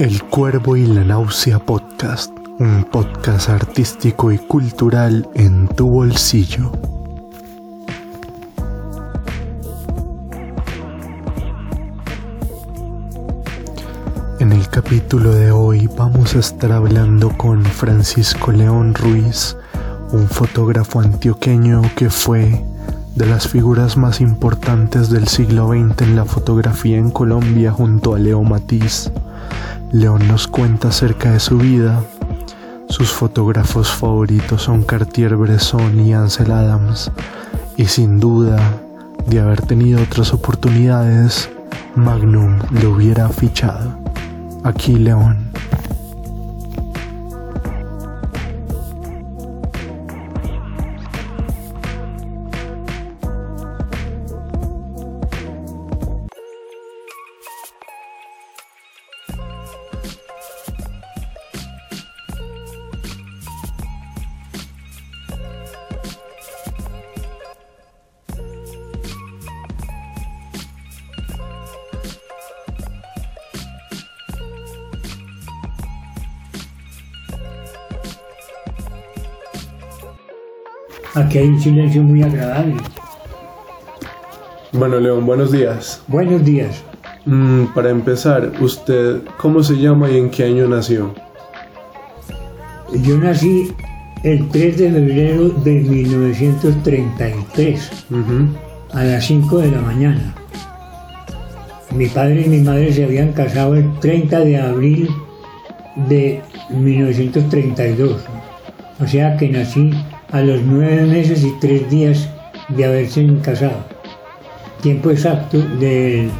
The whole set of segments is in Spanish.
El Cuervo y la Náusea Podcast, un podcast artístico y cultural en tu bolsillo. En el capítulo de hoy vamos a estar hablando con Francisco León Ruiz, un fotógrafo antioqueño que fue de las figuras más importantes del siglo XX en la fotografía en Colombia junto a Leo Matiz. León nos cuenta acerca de su vida. Sus fotógrafos favoritos son Cartier-Bresson y Ansel Adams. Y sin duda, de haber tenido otras oportunidades, Magnum lo hubiera fichado. Aquí León. Aquí hay un silencio muy agradable. Bueno, León, buenos días. Buenos días. Mm, para empezar, ¿usted cómo se llama y en qué año nació? Yo nací el 3 de febrero de 1933, a las 5 de la mañana. Mi padre y mi madre se habían casado el 30 de abril de 1932. O sea que nací a los nueve meses y tres días de haberse casado. Tiempo exacto del,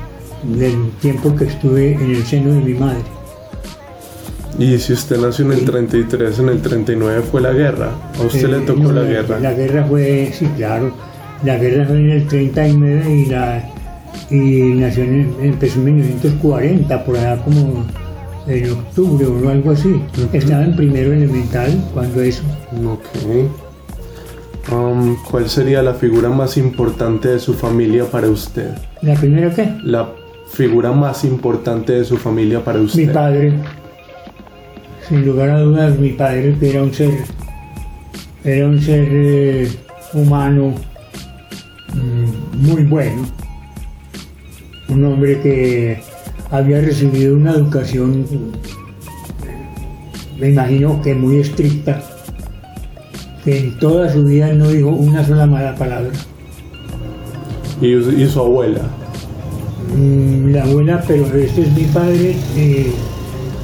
tiempo que estuve en el seno de mi madre. ¿Y si usted nació en el 33, en el 39 fue la guerra? ¿A usted le tocó la guerra? La guerra fue, sí, claro. La guerra fue en el 39 y, la, y nació en, empezó en 1940, por allá como en octubre o algo así. Estaba en primero elemental cuando eso. Ok. Um, ¿Cuál sería la figura más importante de su familia para usted? ¿La primera qué? La figura más importante de su familia para usted. Mi padre. Sin lugar a dudas, mi padre era un ser, era un ser eh, humano mm, muy bueno. Un hombre que había recibido una educación, me imagino que muy estricta que en toda su vida no dijo una sola mala palabra. ¿Y, su abuela? Mm, la abuela, pero este es mi padre. Eh,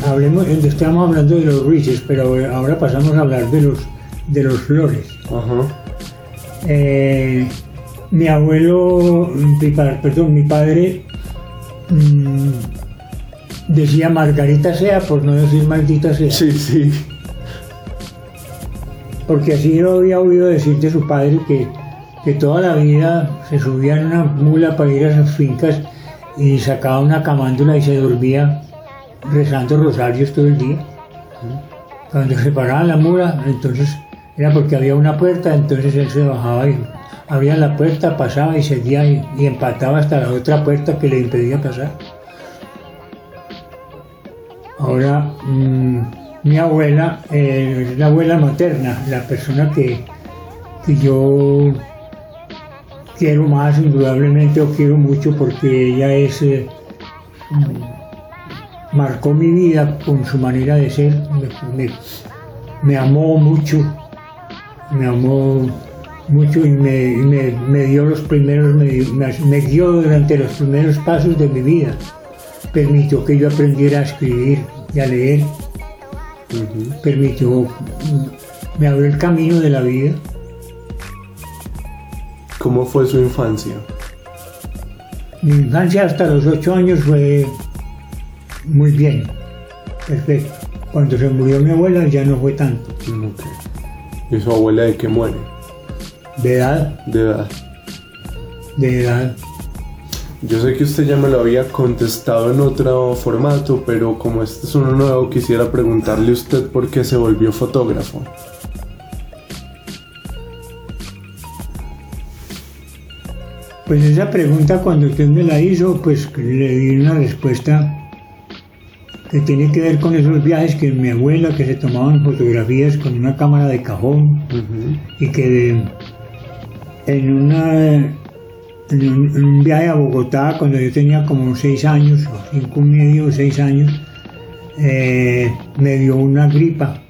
hablemos, estamos hablando de los Ruices, pero ahora pasamos a hablar de los, de los Flores. Eh, mi abuelo, perdón, mi padre mm, decía Margarita sea, por no decir maldita sea. Sí, sí porque así yo había oído decir de su padre que, que toda la vida se subía en una mula para ir a sus fincas y sacaba una camándula y se dormía rezando rosarios todo el día. Cuando se paraba la mula, entonces era porque había una puerta, entonces él se bajaba y abría la puerta, pasaba y seguía y, empataba hasta la otra puerta que le impedía pasar. Ahora, mm, mi abuela, eh, la abuela materna, la persona que, yo quiero más indudablemente o quiero mucho porque ella es eh, marcó mi vida con su manera de ser me, amó mucho me amó mucho y me, dio los primeros me, me, dio durante los primeros pasos de mi vida. Permitió que yo aprendiera a escribir y a leer permitió, me abrió el camino de la vida. ¿Cómo fue su infancia? Mi infancia hasta los ocho años fue muy bien, perfecto. Cuando se murió mi abuela ya no fue tanto. ¿Y su abuela de qué muere? De edad. De edad. De edad. Yo sé que usted ya me lo había contestado en otro formato, pero como este es uno nuevo, quisiera preguntarle a usted por qué se volvió fotógrafo. Pues esa pregunta cuando usted me la hizo, pues le di una respuesta que tiene que ver con esos viajes que mi abuela, que se tomaban fotografías con una cámara de cajón y que en, una, un, viaje a Bogotá, cuando yo tenía como seis años, o cinco y medio seis años, eh, me dio una gripa.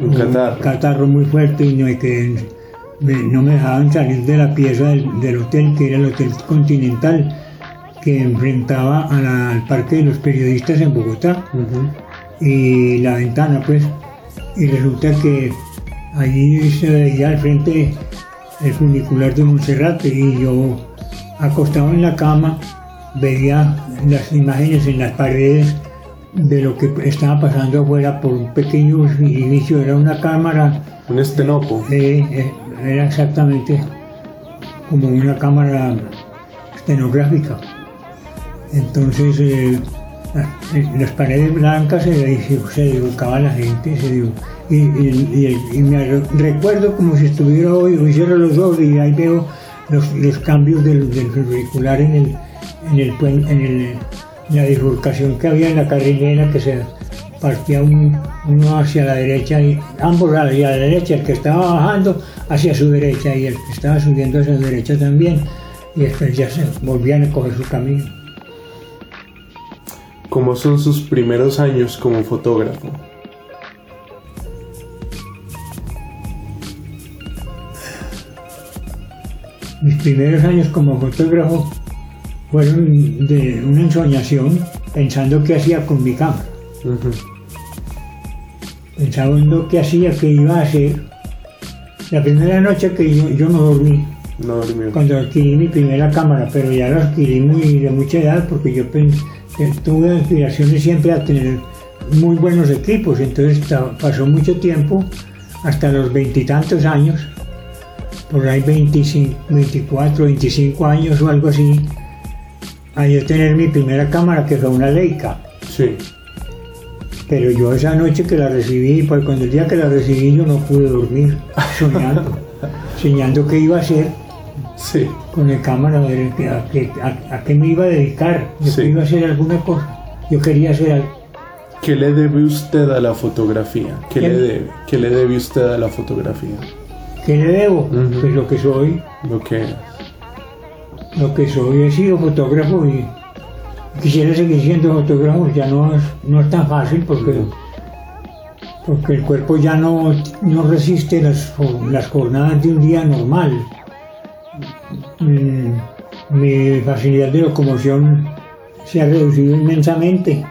Un catarro. catarro muy fuerte y no, que no me dejaban salir de la pieza del, hotel, que era el Hotel Continental, que enfrentaba al Parque de los Periodistas en Bogotá. Y la ventana, pues. Y resulta que allí se veía al frente el funicular de Monserrate y yo acostado en la cama veía las imágenes en las paredes de lo que estaba pasando afuera por un pequeño inicio, era una cámara. Un estenopo. Eh, eh, era exactamente como una cámara estenográfica. Entonces, eh, las paredes blancas se, se dibujaba la gente, se y, me recuerdo como si estuviera hoy, hoy cierro los ojos y ahí veo los, cambios del, del en el, en el, en el la bifurcación que había en la carrilera que se partía uno hacia la derecha y ambos hacia la derecha, el que estaba bajando hacia su derecha y el que estaba subiendo hacia su derecha también y después ya se volvían a coger su camino. ¿Cómo son sus primeros años como fotógrafo? Mis primeros años como fotógrafo fueron de una ensoñación pensando qué hacía con mi cámara. Pensando qué hacía, qué iba a hacer. La primera noche que yo, no dormí. No Cuando adquirí mi primera cámara, pero ya la adquirí muy, de mucha edad porque yo tuve aspiraciones siempre a tener muy buenos equipos. Entonces pasó mucho tiempo, hasta los veintitantos años, por ahí 25, 24, 25 años o algo así, a yo tener mi primera cámara que fue una Leica. Sí. Pero yo esa noche que la recibí, pues cuando el día que la recibí yo no pude dormir, soñando, soñando qué iba a hacer sí. con la cámara, a, a, qué me iba a dedicar, yo iba a hacer alguna cosa, yo quería hacer algo. ¿Qué le debe usted a la fotografía? ¿Qué, le debe? ¿Qué le debe usted a la fotografía? ¿Qué le debo? Pues lo que soy. Lo que lo que soy, he sido fotógrafo y quisiera seguir siendo fotógrafo, ya no es, no es tan fácil porque, porque el cuerpo ya no, no resiste las, las jornadas de un día normal. Mm, mi facilidad de locomoción se ha reducido inmensamente.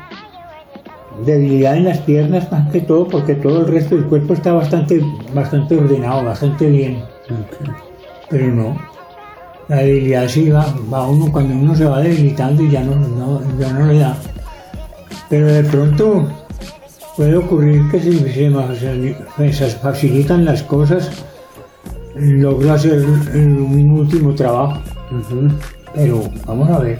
Debilidad en las piernas más que todo, porque todo el resto del cuerpo está bastante, bastante ordenado, bastante bien. Pero no, la debilidad sí va, va, uno cuando uno se va debilitando y ya no, ya no le da. Pero de pronto puede ocurrir que si se facilitan las cosas, logro hacer un último trabajo. Pero vamos a ver.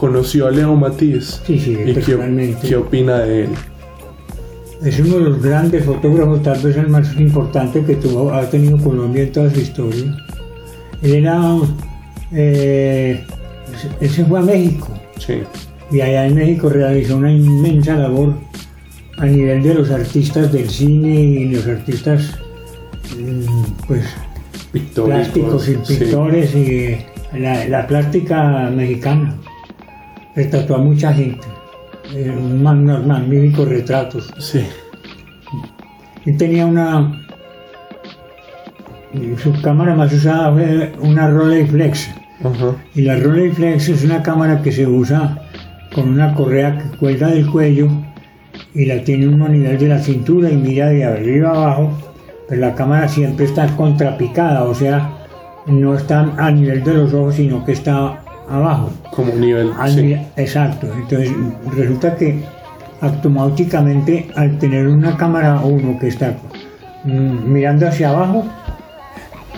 ¿Conoció a Leo Matiz? Sí, sí, ¿Y qué, qué opina de él? Es uno de los grandes fotógrafos, tal vez el más importante que tuvo, ha tenido Colombia en toda su historia. Él era. Eh, él se fue a México. Sí. Y allá en México realizó una inmensa labor a nivel de los artistas del cine y los artistas, mm, pues, plásticos y pintores y la, la plástica mexicana. Retrató a mucha gente eh, unos magníficos retratos. Sí. Y tenía una. Su cámara más usada fue una Rolleiflex. Y la Rolleiflex es una cámara que se usa con una correa que cuelga del cuello y la tiene uno a nivel de la cintura y mira de arriba abajo, pero la cámara siempre está contrapicada, o sea, no está a nivel de los ojos, sino que está abajo. Como un nivel. Exacto. Entonces resulta que automáticamente al tener una cámara uno que está mm, mirando hacia abajo,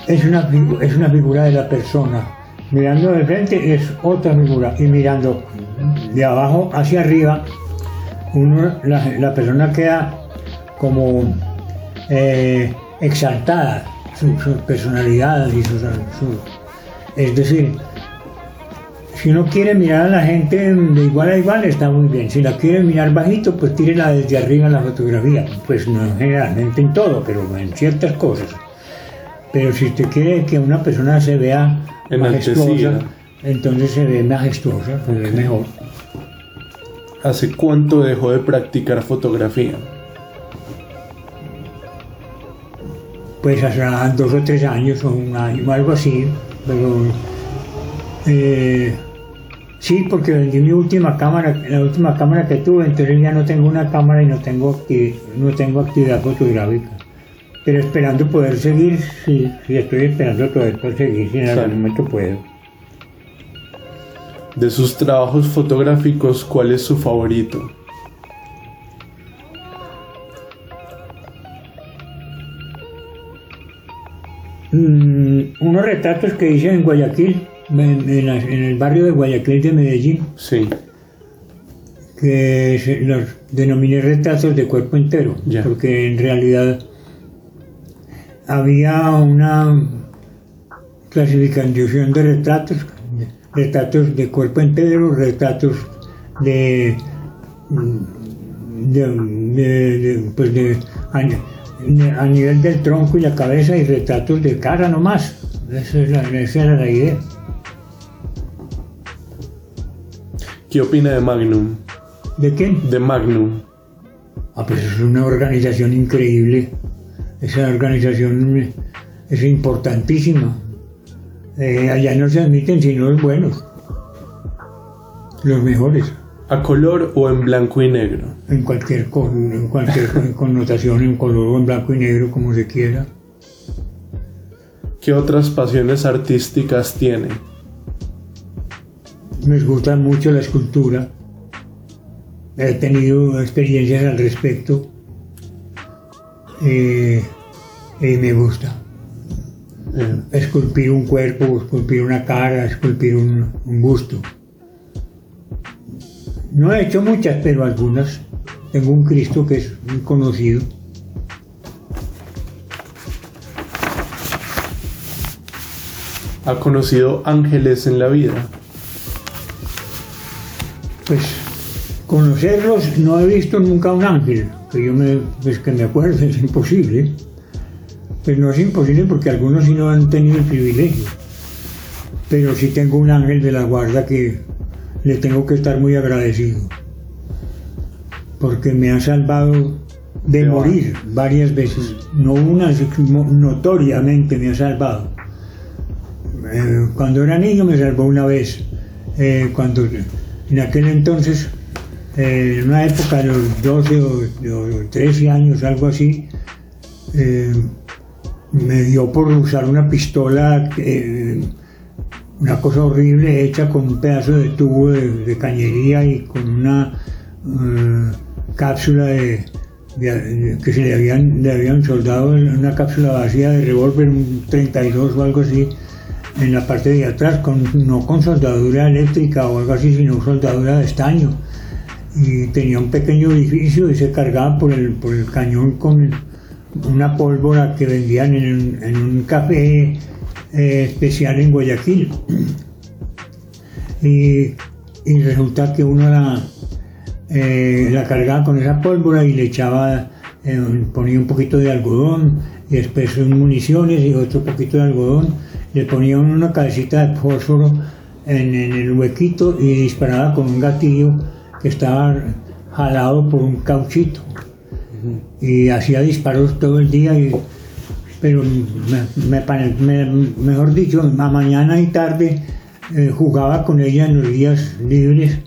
es una, es una figura de la persona. Mirando de frente es otra figura. Y mirando de abajo hacia arriba, uno, la, persona queda como eh, exaltada, su, personalidad y su, su, Es decir, Si uno quiere mirar a la gente de igual a igual, está muy bien. Si la quiere mirar bajito, pues tírela desde arriba la fotografía. Pues no generalmente en todo, pero en ciertas cosas. Pero si usted quiere que una persona se vea majestuosa, entonces se ve majestuosa, se ve mejor. ¿Hace cuánto dejó de practicar fotografía? Pues hace dos o tres años o un año, algo así. Pero eh, sí, porque vendí mi última cámara, la última cámara que tuve, entonces ya no tengo una cámara y no tengo, no tengo actividad fotográfica. Pero esperando poder seguir, sí, sí estoy esperando poder seguir, si en algún momento puedo. De sus trabajos fotográficos, ¿cuál es su favorito? Mm, unos retratos que hice en Guayaquil, en, el barrio de Guayaquil de Medellín. Sí. Que los denominé retratos de cuerpo entero, porque en realidad había una clasificación de retratos, retratos de cuerpo entero, retratos de, pues de, a, nivel del tronco y la cabeza y retratos de cara nomás. Esa, es la, esa era la idea. ¿Qué opina de Magnum? ¿De quién? De Magnum. Ah, pues es una organización increíble. Esa organización es importantísima. Eh, allá no se admiten sino los buenos, los mejores. ¿A color o en blanco y negro? En cualquier, en cualquier connotación, en color o en blanco y negro, como se quiera. ¿Qué otras pasiones artísticas tiene? Me gusta mucho la escultura. He tenido experiencias al respecto. Eh, y me gusta. Eh, esculpir un cuerpo, esculpir una cara, esculpir un, busto. No he hecho muchas, pero algunas. Tengo un Cristo que es muy conocido. ¿Ha conocido ángeles en la vida? Pues conocerlos no he visto nunca un ángel, que yo me, pues que me acuerde, es imposible. Pues no es imposible porque algunos sí no han tenido el privilegio. Pero sí tengo un ángel de la guarda que le tengo que estar muy agradecido. Porque me ha salvado de morir varias veces. No una, notoriamente me ha salvado. Eh, cuando era niño me salvó una vez. Eh, cuando en aquel entonces, eh, en una época de los 12 o, 13 años, algo así, me dio por usar una pistola, eh, una cosa horrible hecha con un pedazo de tubo de, cañería y con una eh, cápsula de, que se le habían, le habían soldado una cápsula vacía de revólver, un 32 o algo así, en la parte de atrás, con, no con soldadura eléctrica o algo así, sino soldadura de estaño. Y tenía un pequeño edificio y se cargaba por el, por el cañón con una pólvora que vendían en, un café eh, especial en Guayaquil. Y, resulta que uno la, eh, la cargaba con esa pólvora y le echaba, eh, ponía un poquito de algodón y después municiones y otro poquito de algodón. Le ponía una cabecita de fósforo en, en el huequito y disparaba con un gatillo que estaba jalado por un cauchito y hacía disparos todo el día, y, pero me, mejor dicho, a mañana y tarde eh, jugaba con ella en los días libres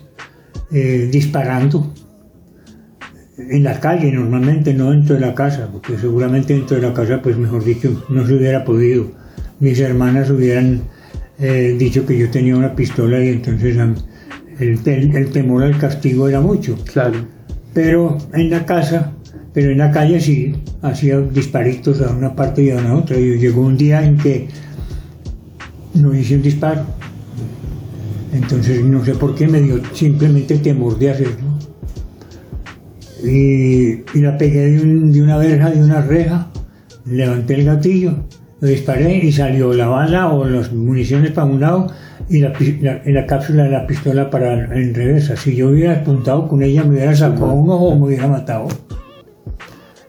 eh, disparando en la calle normalmente, no dentro de la casa, porque seguramente dentro de la casa, pues mejor dicho, no se hubiera podido. Mis hermanas hubieran eh, dicho que yo tenía una pistola y entonces el, el, temor al castigo era mucho. Claro. Pero en la casa pero en la calle sí hacía disparitos a una parte y a una otra. Y llegó un día en que no hice un disparo. Entonces no sé por qué me dio simplemente temor de hacerlo. Y, la pegué de, una verja, de una reja, levanté el gatillo Lo disparé y salió la bala o las municiones para un lado y la, la, la cápsula de la pistola para en reversa. Si yo hubiera apuntado con ella, me hubiera sacado un ojo o me hubiera matado.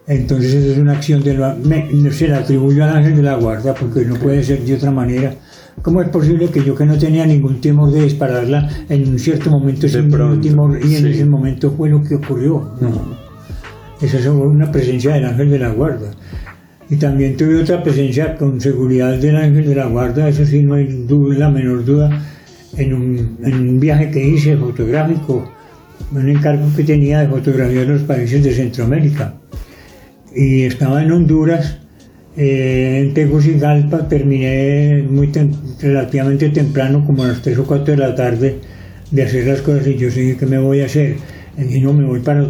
Entonces, esa es una acción de la, me, se la atribuyo al ángel de la guarda porque no puede ser de otra manera. ¿Cómo es posible que yo que no tenía ningún temor de dispararla en un cierto momento sin ningún temor y en sí. ese momento fue lo que ocurrió? No. Esa es una presencia del ángel de la guarda. Y también tuve otra presencia con seguridad del ángel de la guarda, eso sí, no hay la menor duda, en un, viaje que hice fotográfico, un encargo que tenía de fotografía de los países de Centroamérica. Y estaba en Honduras, eh, en Tegucigalpa, terminé muy relativamente temprano, como a las 3 o 4 de la tarde, de hacer las cosas y yo dije, ¿qué me voy a hacer? Y no, me voy para...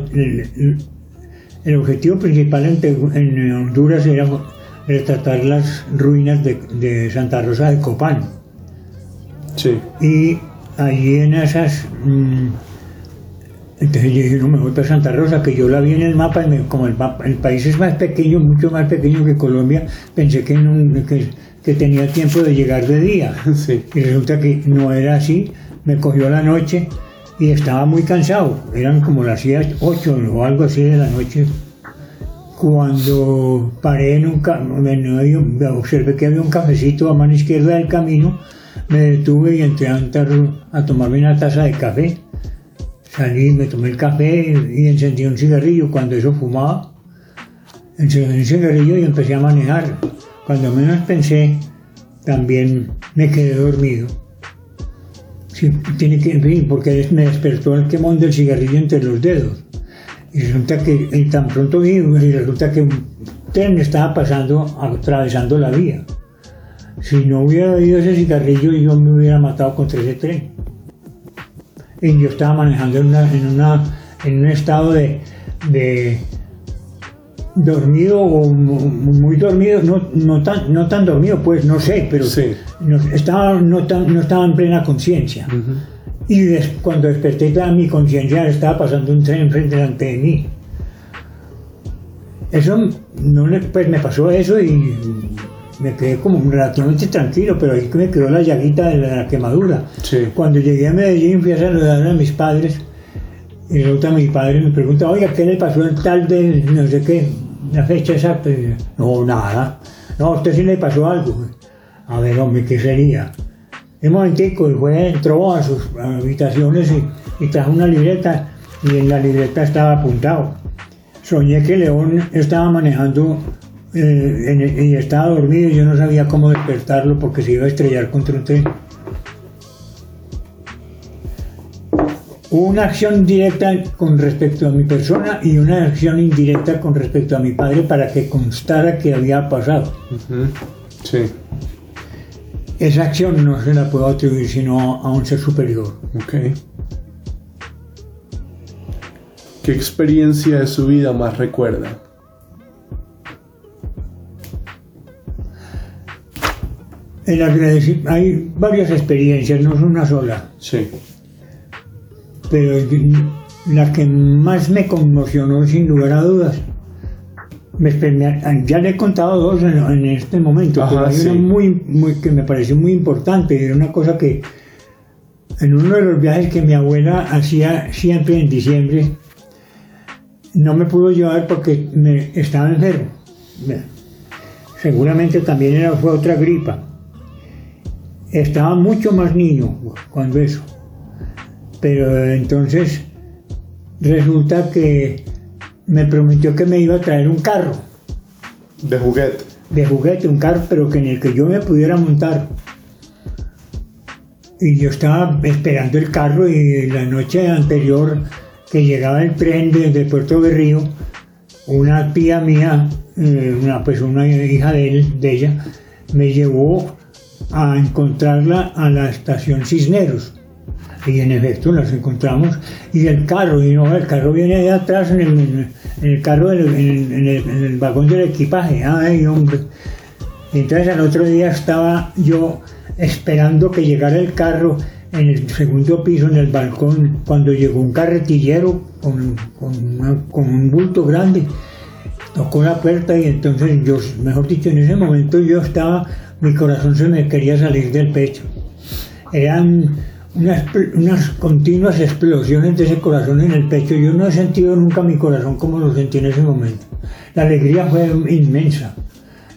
el objetivo principal en, Honduras era retratar las ruinas de, de Santa Rosa de Copán. Sí. Y allí en esas... mm, entonces yo dije, no, me voy para Santa Rosa, que yo la vi en el mapa, y me- como el, mapa- el país es más pequeño, mucho más pequeño que Colombia, pensé que, no- que, que tenía tiempo de llegar de día. Sí. Y resulta que no era así, me cogió la noche y estaba muy cansado, eran como las 8 o algo así de la noche. Cuando paré en un ca- en medio, observé que había un cafecito a mano izquierda del camino, me detuve y entré a, un a tomarme una taza de café. Salí, me tomé el café y encendí un cigarrillo. Cuando eso fumaba, encendí un cigarrillo y empecé a manejar. Cuando menos pensé, también me quedé dormido. Tiene que, porque me despertó el quemón del cigarrillo entre los dedos. Y resulta que y tan pronto vi, y resulta que un tren estaba pasando, atravesando la vía. Si no hubiera oído ese cigarrillo, yo me hubiera matado contra ese tren. Y yo estaba manejando en, una, en, un estado de, dormido o mu- muy dormido, no, no, tan, no tan dormido, pues no sé, pero. No, estaba, no, tan- no estaba en plena conciencia. Y des- cuando desperté, toda mi conciencia estaba pasando un tren frente delante de mí. Eso, no pues me pasó eso y me quedé como relativamente tranquilo, pero ahí me quedó la llaguita de la quemadura. Sí. Cuando llegué a Medellín fui a saludar a mis padres y resulta mi padre me pregunta, oiga, ¿qué le pasó en tal de no sé qué, la fecha exacta? Y yo, no, nada. No, a usted sí le pasó algo. A ver, hombre, ¿qué sería? Un momentico, y fue, entró a sus habitaciones y, trajo una libreta y en la libreta estaba apuntado. Soñé que León estaba manejando eh, el- y estaba dormido y yo no sabía cómo despertarlo porque se iba a estrellar contra un tren. Una acción directa con respecto a mi persona y una acción indirecta con respecto a mi padre para que constara que había pasado. Sí. Esa acción no se la puedo atribuir sino a un ser superior. Ok. ¿Qué experiencia de su vida más recuerda? El hay varias experiencias, no es una sola, Sí. pero la que más me conmocionó sin lugar a dudas, me- me- ya le he contado dos en, en este momento, Ajá, pero hay sí. una muy, muy, que me pareció muy importante, era una cosa que en uno de los viajes que mi abuela hacía siempre en diciembre, no me pudo llevar porque me, estaba enfermo. Me- Seguramente también era, fue otra gripa. Estaba mucho más niño cuando eso. Pero entonces resulta que me prometió que me iba a traer un carro De juguete. de juguete, un carro, pero que en el que yo me pudiera montar. Y yo estaba esperando el carro y la noche anterior que llegaba el tren desde Puerto Berrío, una tía mía, eh, una, pues una hija de, él, de ella, me llevó a encontrarla a la estación Cisneros. Y en efecto las encontramos. Y el carro, y no, el carro viene de atrás en el, en el carro, en, el, en el- vagón del equipaje. Ay, hombre. Entonces al otro día estaba yo esperando que llegara el carro en el segundo piso, en el balcón, cuando llegó un carretillero con, con una- con un bulto grande. tocó la puerta y entonces yo, mejor dicho, en ese momento yo estaba, mi corazón se me quería salir del pecho. Eran unas, unas continuas explosiones de ese corazón en el pecho. Yo no he sentido nunca mi corazón como lo sentí en ese momento. La alegría fue inmensa.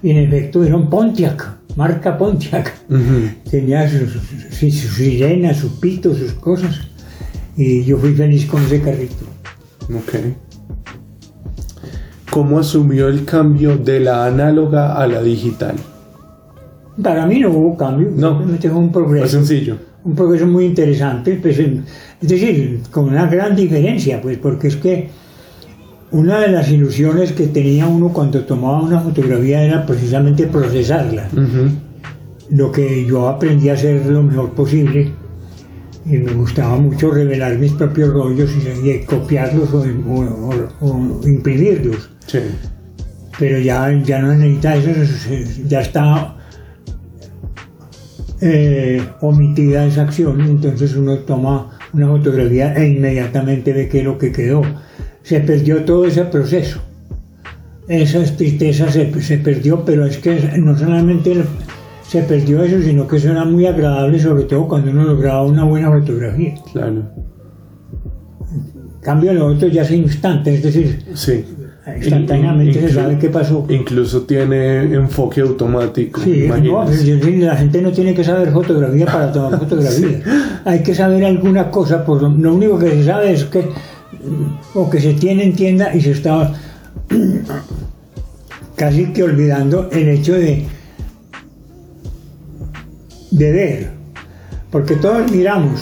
Y en efecto era un Pontiac, marca Pontiac. Tenía sus, sus, sus sirenas, sus pitos, sus cosas. Y yo fui feliz con ese carrito. Ok. ¿Cómo asumió el cambio de la análoga a la digital? Para mí no hubo cambio, No. simplemente fue un progreso. Es sencillo. Un progreso muy interesante, pues, es decir, con una gran diferencia, pues porque es que una de las ilusiones que tenía uno cuando tomaba una fotografía era precisamente procesarla, lo que yo aprendí a hacer lo mejor posible y me gustaba mucho revelar mis propios rollos y, y copiarlos o, o- o- o imprimirlos. Sí. pero ya, ya no necesita eso, ya está eh, omitida esa acción, entonces uno toma una fotografía e inmediatamente ve qué es lo que quedó. Se perdió todo ese proceso. Esa tristeza se, se perdió, pero es que no solamente se perdió eso, sino que eso era muy agradable, sobre todo cuando uno lograba una buena fotografía. Claro. En cambio, lo otro ya es instante, es decir, Sí. Instantáneamente se sabe qué pasó. Incluso tiene enfoque automático. Sí, no, pues, la gente no tiene que saber fotografía para tomar fotografías. Hay que saber alguna cosa, por lo, único que se sabe es que o que se tiene en tienda y se está casi que olvidando el hecho de de ver, porque todos miramos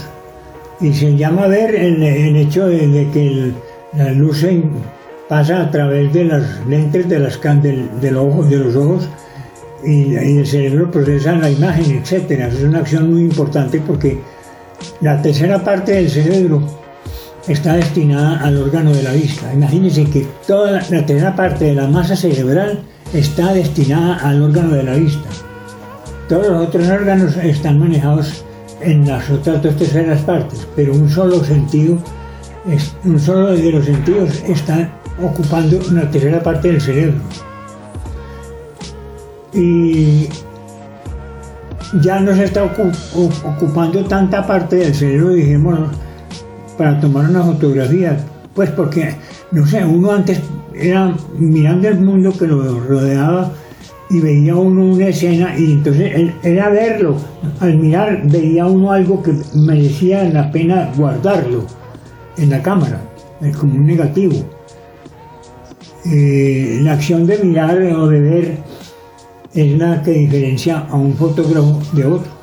y se llama ver el, el hecho de, de que el- la luz se pasa a través de las lentes de, las, del, del ojo, de los ojos y, el cerebro procesa la imagen, etcétera. Es una acción muy importante porque la tercera parte del cerebro está destinada al órgano de la vista. Imagínense que toda la, la tercera parte de la masa cerebral está destinada al órgano de la vista. Todos los otros órganos están manejados en las otras dos terceras partes, pero un solo sentido, un solo de los sentidos está ocupando una tercera parte del cerebro. Y ya no se está ocupando tanta parte del cerebro, dijimos, para tomar una fotografía. Pues porque, no sé, uno antes era mirando el mundo que lo rodeaba y veía uno una escena y entonces era verlo. Al mirar veía uno algo que merecía la pena guardarlo en la cámara, como un negativo. Eh, la acción de mirar o de ver es la que diferencia a un fotógrafo de otro.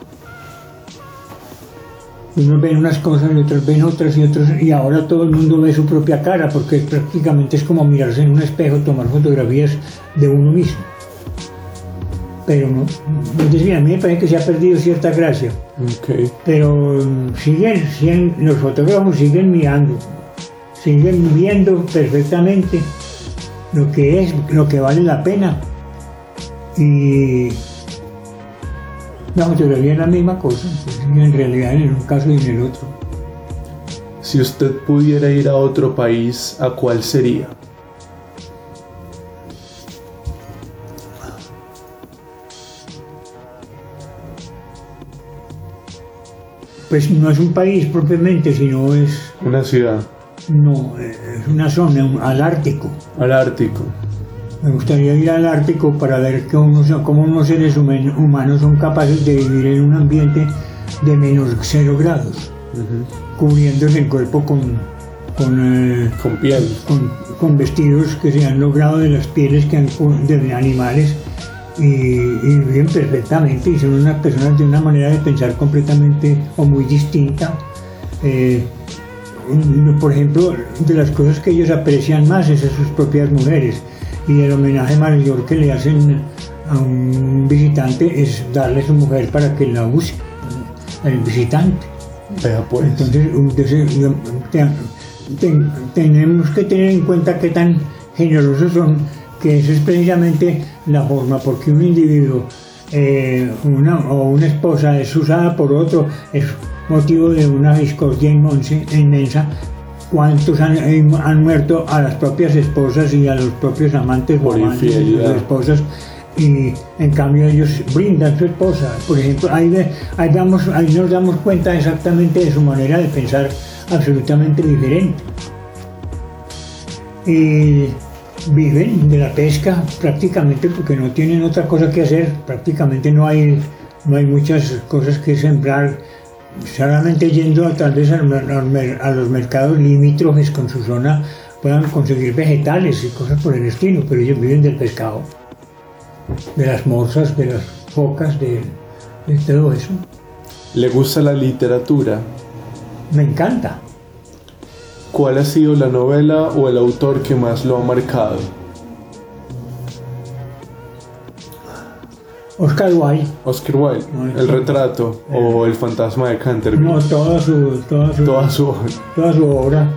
Unos ven unas cosas y otros ven otras y otros, y ahora todo el mundo ve su propia cara, porque prácticamente es como mirarse en un espejo, tomar fotografías de uno mismo. Pero no, a mí me parece que se ha perdido cierta gracia, Ok. pero mm, siguen, siguen, los fotógrafos siguen mirando, siguen viendo perfectamente lo que es, lo que vale la pena. Y la fotografía es la misma cosa, en realidad en un caso y en el otro. Si usted pudiera ir a otro país, ¿a cuál sería? Pues no es un país propiamente, sino es, Una ciudad. No, es una zona, al Ártico. Al Ártico. Me gustaría ir al Ártico para ver que unos, cómo unos seres humanos son capaces de vivir en un ambiente de menos cero grados, cubriéndose el cuerpo con, con, eh, Con piel. con, con vestidos que se han logrado de las pieles que han, de animales y, y viven perfectamente y son unas personas de una manera de pensar completamente o muy distinta. Eh, por ejemplo, de las cosas que ellos aprecian más es a sus propias mujeres y el homenaje mayor que le hacen a un visitante es darle a su mujer para que la use al visitante. Vea pues. Entonces, te- tenemos que tener en cuenta qué tan generosos son, que eso es precisamente la forma, porque un individuo eh, una, o una esposa es usada por otro, es motivo de una discordia inmensa, cuántos han, han, muerto a las propias esposas y a los propios amantes por infidelidad. de esposas y en cambio ellos brindan su esposa. Por ejemplo, ahí, ahí nos damos cuenta exactamente de su manera de pensar absolutamente diferente. Y viven de la pesca prácticamente porque no tienen otra cosa que hacer, prácticamente no hay, no hay muchas cosas que sembrar solamente yendo tal vez a, los mercados limítrofes con su zona puedan conseguir vegetales y cosas por el estilo, pero ellos viven del pescado, de las morsas, de las focas, de, todo eso. ¿Le gusta la literatura? Me encanta. ¿Cuál ha sido la novela o el autor que más lo ha marcado? Oscar Wilde. Oscar Wilde, el retrato o el fantasma de Canterbury. No, toda su, toda su, toda su, toda su obra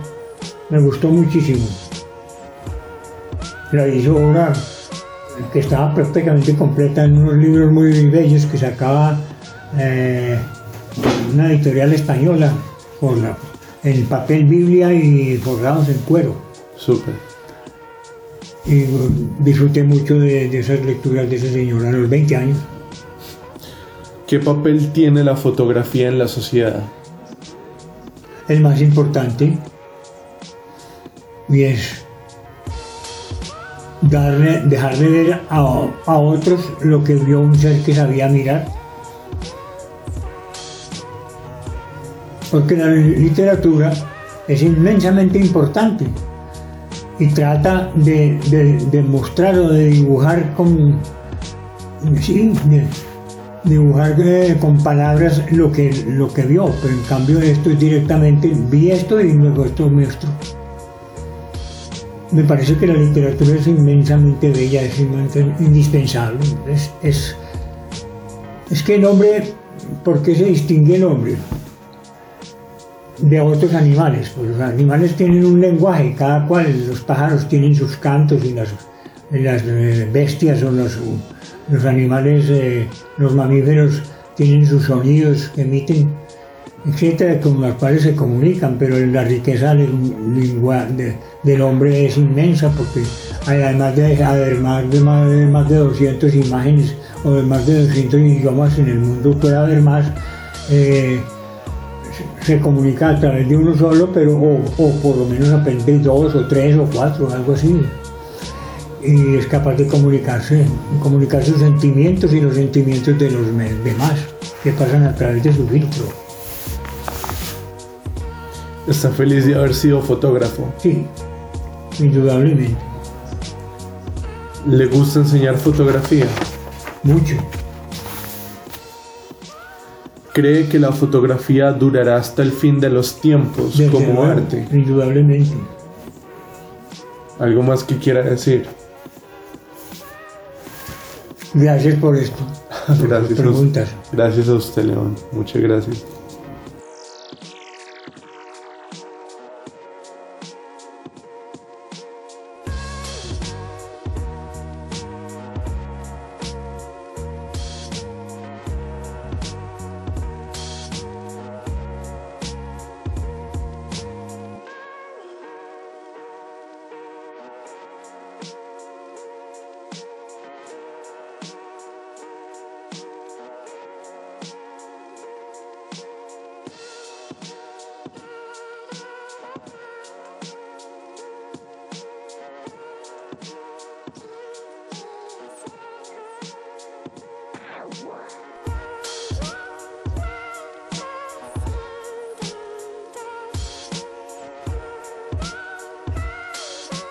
me gustó muchísimo. La hizo obra que estaba prácticamente completa en unos libros muy bellos que sacaba eh, una editorial española con la, en papel Biblia y forrados en cuero. Súper y disfruté mucho de, esas lecturas de ese señor a los 20 años. ¿Qué papel tiene la fotografía en la sociedad? El más importante y es darle, dejar de ver a, a otros lo que vio un ser que sabía mirar. Porque la literatura es inmensamente importante y trata de, mostrar o de dibujar con sí, dibujar eh, con palabras lo que, lo que vio, pero en cambio esto es directamente vi esto y luego esto muestro. Me parece que la literatura es inmensamente bella, es indispensable. Es, es, es que el hombre, ¿por qué se distingue el hombre? De otros animales. Pues los animales tienen un lenguaje, cada cual, los pájaros tienen sus cantos y las, las eh, bestias o los, los animales, eh, los mamíferos tienen sus sonidos que emiten, etcétera, con los cuales se comunican, pero la riqueza del hombre es inmensa porque además de haber más de, más de, más de 200 imágenes o de más de 200 idiomas en el mundo, puede haber más. Eh, se comunica a través de uno solo, pero o, por lo menos aprende dos o tres o cuatro, algo así. Y es capaz de comunicarse, comunicar sus sentimientos y los sentimientos de los demás que pasan a través de su filtro. ¿Está feliz de haber sido fotógrafo? Sí, indudablemente. ¿Le gusta enseñar fotografía? Mucho. Cree que la fotografía durará hasta el fin de los tiempos como arte. Indudablemente. ¿Algo más que quiera decir? Gracias por esto. gracias, preguntas. gracias a usted, León. Muchas gracias.